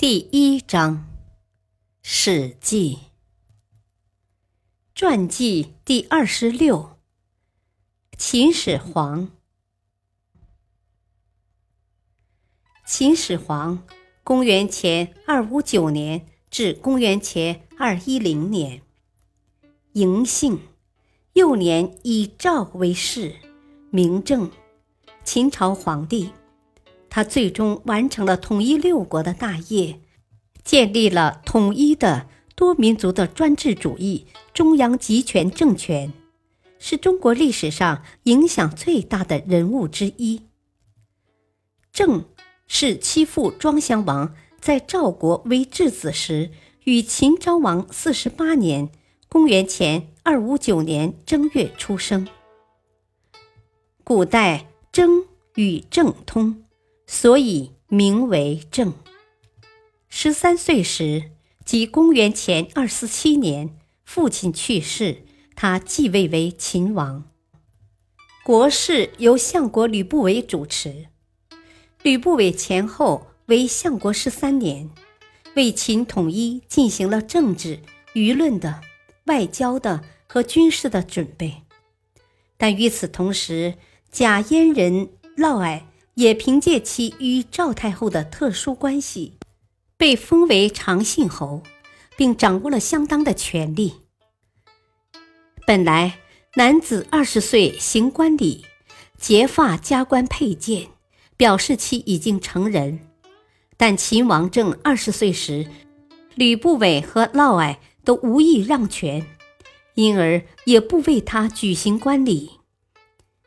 第一章，《史记》传记第二十六，秦始皇。秦始皇，公元前二五九年至公元前二一零年，嬴姓，幼年以赵为氏，名政，秦朝皇帝。他最终完成了统一六国的大业，建立了统一的多民族的专制主义中央集权政权，是中国历史上影响最大的人物之一。郑是其父庄襄王在赵国为质子时，与秦昭王四十八年（公元前二五九年）正月出生。古代郑与郑通。所以名为郑。十三岁时，即公元前二四七年，父亲去世，他继位为秦王。国事由相国吕不韦主持。吕不韦前后为相国十三年，为秦统一进行了政治、舆论的、外交的和军事的准备。但与此同时，假燕人嫪毐。也凭借其与赵太后的特殊关系，被封为长信侯，并掌握了相当的权力。本来男子二十岁行冠礼，结发加冠佩剑，表示其已经成人。但秦王政二十岁时，吕不韦和嫪毐都无意让权，因而也不为他举行冠礼。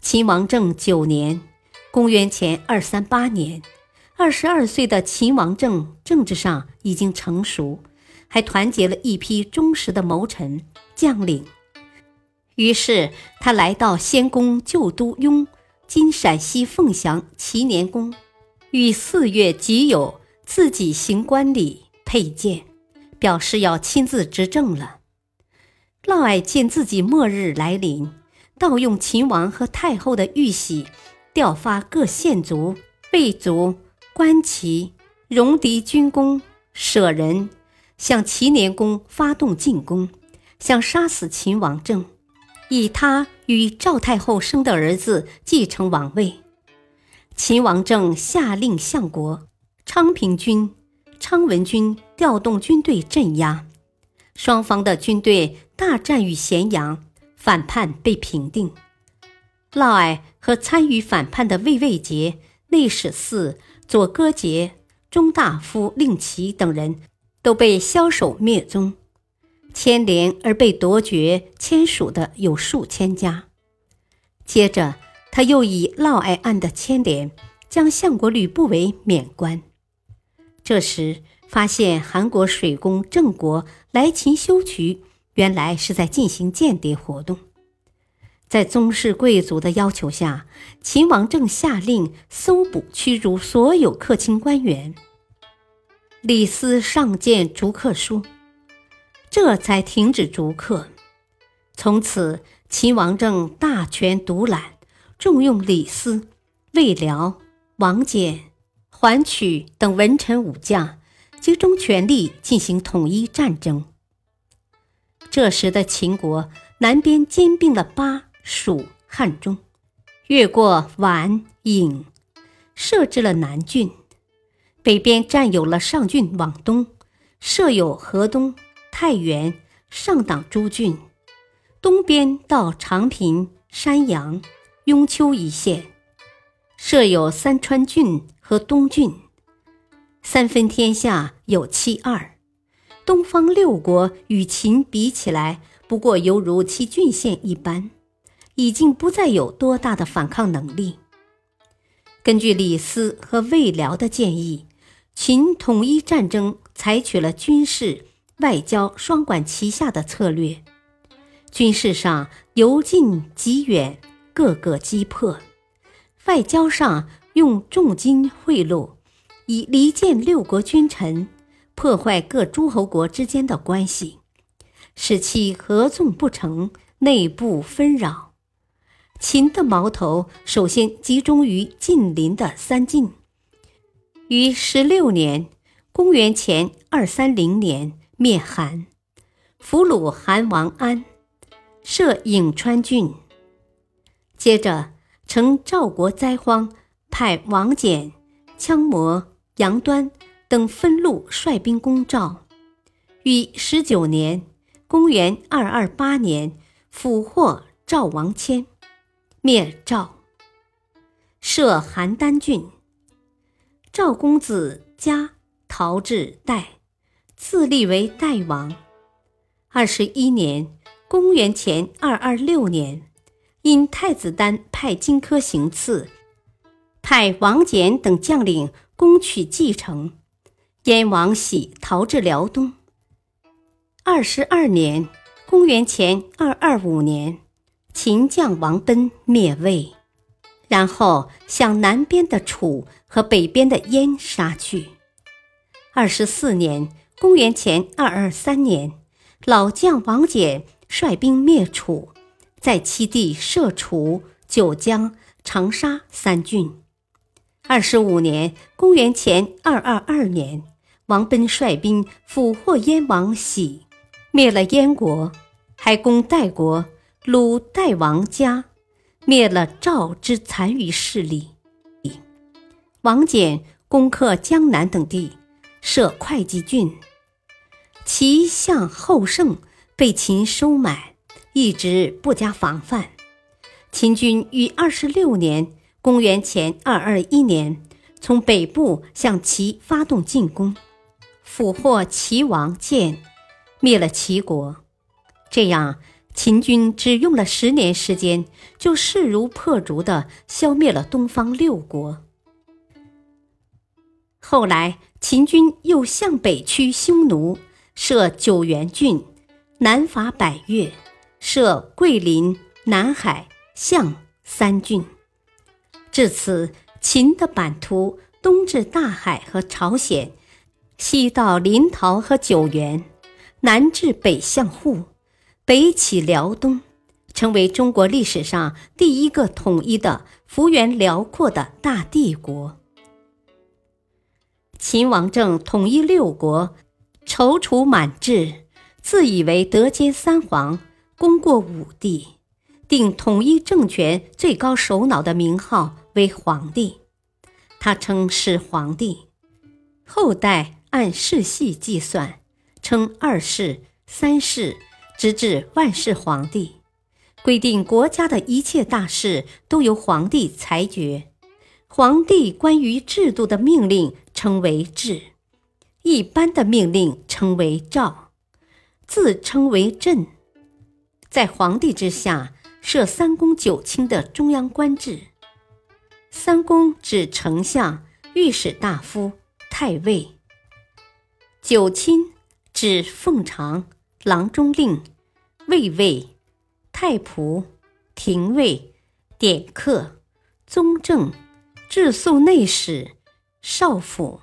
秦王政九年。公元前二三八年，二十二岁的秦王政政治上已经成熟，还团结了一批忠实的谋臣将领。于是他来到先公旧都雍（今陕西凤翔）齐年宫，于四月己酉自己行冠礼佩剑，表示要亲自执政了。嫪毐见自己末日来临，盗用秦王和太后的玉玺。调发各县族、备族、官旗，戎狄军功，舍人，向齐连公发动进攻，想杀死秦王政，以他与赵太后生的儿子继承王位。秦王政下令相国昌平君、昌文君调动军队镇压，双方的军队大战于咸阳，反叛被平定。嫪毐和参与反叛的魏魏杰、内史嗣、左戈杰、中大夫令旗等人都被枭首灭宗，牵连而被夺爵签署的有数千家。接着，他又以嫪毐案的牵连，将相国吕不韦免官。这时，发现韩国水工郑国来秦修渠，原来是在进行间谍活动。在宗室贵族的要求下，秦王政下令搜捕驱逐所有客卿官员。李斯上谏逐客书，这才停止逐客。从此，秦王政大权独揽，重用李斯、魏辽、王翦、桓曲等文臣武将，集中权力进行统一战争。这时的秦国南边兼并了巴。蜀汉中，越过宛颍，设置了南郡；北边占有了上郡往东，设有河东、太原、上党诸郡；东边到长平、山阳、雍丘一线，设有三川郡和东郡。三分天下有七二，东方六国与秦比起来，不过犹如其郡县一般。已经不再有多大的反抗能力。根据李斯和魏辽的建议，秦统一战争采取了军事、外交双管齐下的策略。军事上由近及远，各个击破；外交上用重金贿赂，以离间六国君臣，破坏各诸侯国之间的关系，使其合纵不成，内部纷扰。秦的矛头首先集中于近邻的三晋。于十六年（公元前二三零年）灭韩，俘虏韩王安，设颍川郡。接着，乘赵国灾荒，派王翦、羌摩、杨端等分路率兵攻赵。于十九年（公元二二八年）俘获赵王迁。灭赵，设邯郸郡。赵公子嘉逃至代，自立为代王。二十一年（公元前二二六年），因太子丹派荆轲行刺，派王翦等将领攻取蓟城，燕王喜逃至辽东。二十二年（公元前二二五年）。秦将王贲灭魏，然后向南边的楚和北边的燕杀去。二十四年（公元前二二三年），老将王翦率兵灭楚，在其地设楚、九江、长沙三郡。二十五年（公元前二二二年），王贲率兵俘获燕王喜，灭了燕国，还攻代国。鲁代王家灭了赵之残余势力，王翦攻克江南等地，设会稽郡。齐相后胜被秦收买，一直不加防范。秦军于二十六年（公元前二二一年）从北部向齐发动进攻，俘获齐王建，灭了齐国。这样。秦军只用了十年时间，就势如破竹地消灭了东方六国。后来，秦军又向北驱匈奴，设九原郡，南伐百越，设桂林、南海、象三郡。至此，秦的版图东至大海和朝鲜，西到临洮和九原，南至北向户。北起辽东，成为中国历史上第一个统一的幅员辽阔的大帝国。秦王政统一六国，踌躇满志，自以为德兼三皇，功过五帝，定统一政权最高首脑的名号为皇帝。他称是皇帝，后代按世系计算，称二世、三世。直至万世皇帝，规定国家的一切大事都由皇帝裁决。皇帝关于制度的命令称为制，一般的命令称为诏，自称为朕。在皇帝之下设三公九卿的中央官制。三公指丞相、御史大夫、太尉；九卿指奉常。郎中令、卫尉、太仆、廷尉、典客、宗正、治粟内史、少府。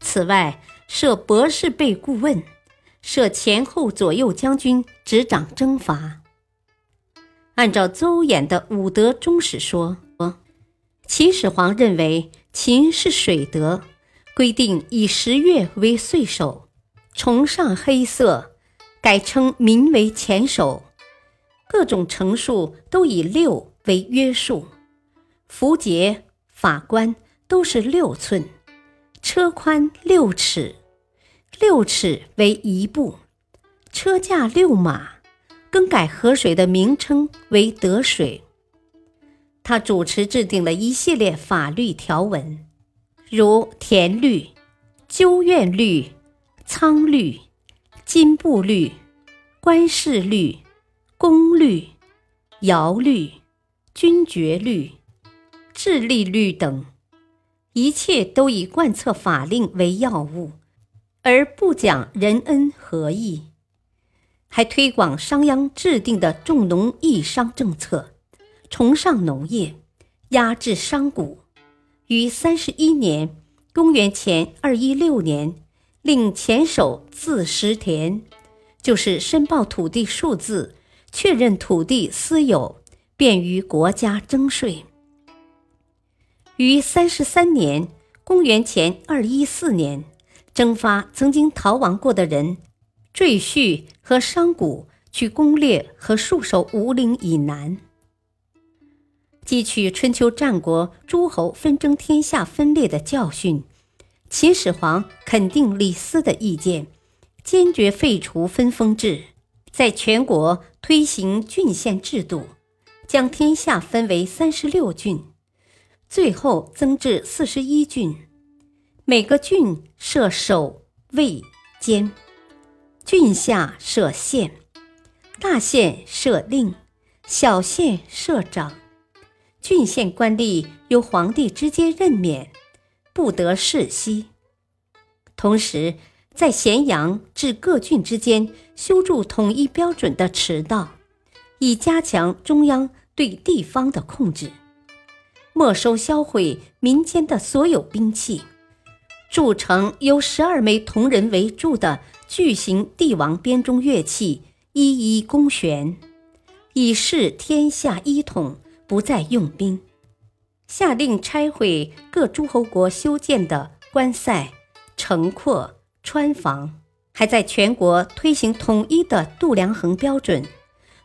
此外，设博士备顾问，设前后左右将军，执掌征伐。按照邹衍的《五德中史》说，秦始皇认为秦是水德，规定以十月为岁首，崇尚黑色。改称民为前首，各种乘数都以六为约束，符节、法官都是六寸，车宽六尺，六尺为一步，车驾六马，更改河水的名称为得水。他主持制定了一系列法律条文，如田律、鸠院律、仓律。金布律、官事律、宫律、徭律、军爵律、智利律等，一切都以贯彻法令为要务，而不讲仁恩和义。还推广商鞅制定的重农抑商政策，崇尚农业，压制商贾。于三十一年（公元前二一六年），令前手自实田，就是申报土地数字，确认土地私有，便于国家征税。于三十三年（公元前二一四年），征发曾经逃亡过的人。赘婿和商贾去攻略和戍守吴陵以南，汲取春秋战国诸侯纷争天下分裂的教训，秦始皇肯定李斯的意见，坚决废除分封制，在全国推行郡县制度，将天下分为三十六郡，最后增至四十一郡，每个郡设守、卫、监。郡下设县，大县设令，小县设长。郡县官吏由皇帝直接任免，不得世袭。同时，在咸阳至各郡之间修筑统一标准的驰道，以加强中央对地方的控制。没收销毁民间的所有兵器，铸成由十二枚铜人为柱的。巨型帝王编钟乐器一一公悬，以示天下一统，不再用兵。下令拆毁各诸侯国修建的关塞、城廓、川房，还在全国推行统一的度量衡标准、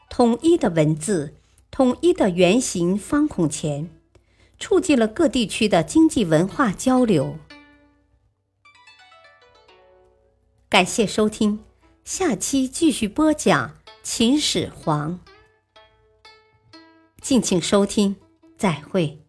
统一的文字、统一的圆形方孔钱，促进了各地区的经济文化交流。感谢收听，下期继续播讲秦始皇。敬请收听，再会。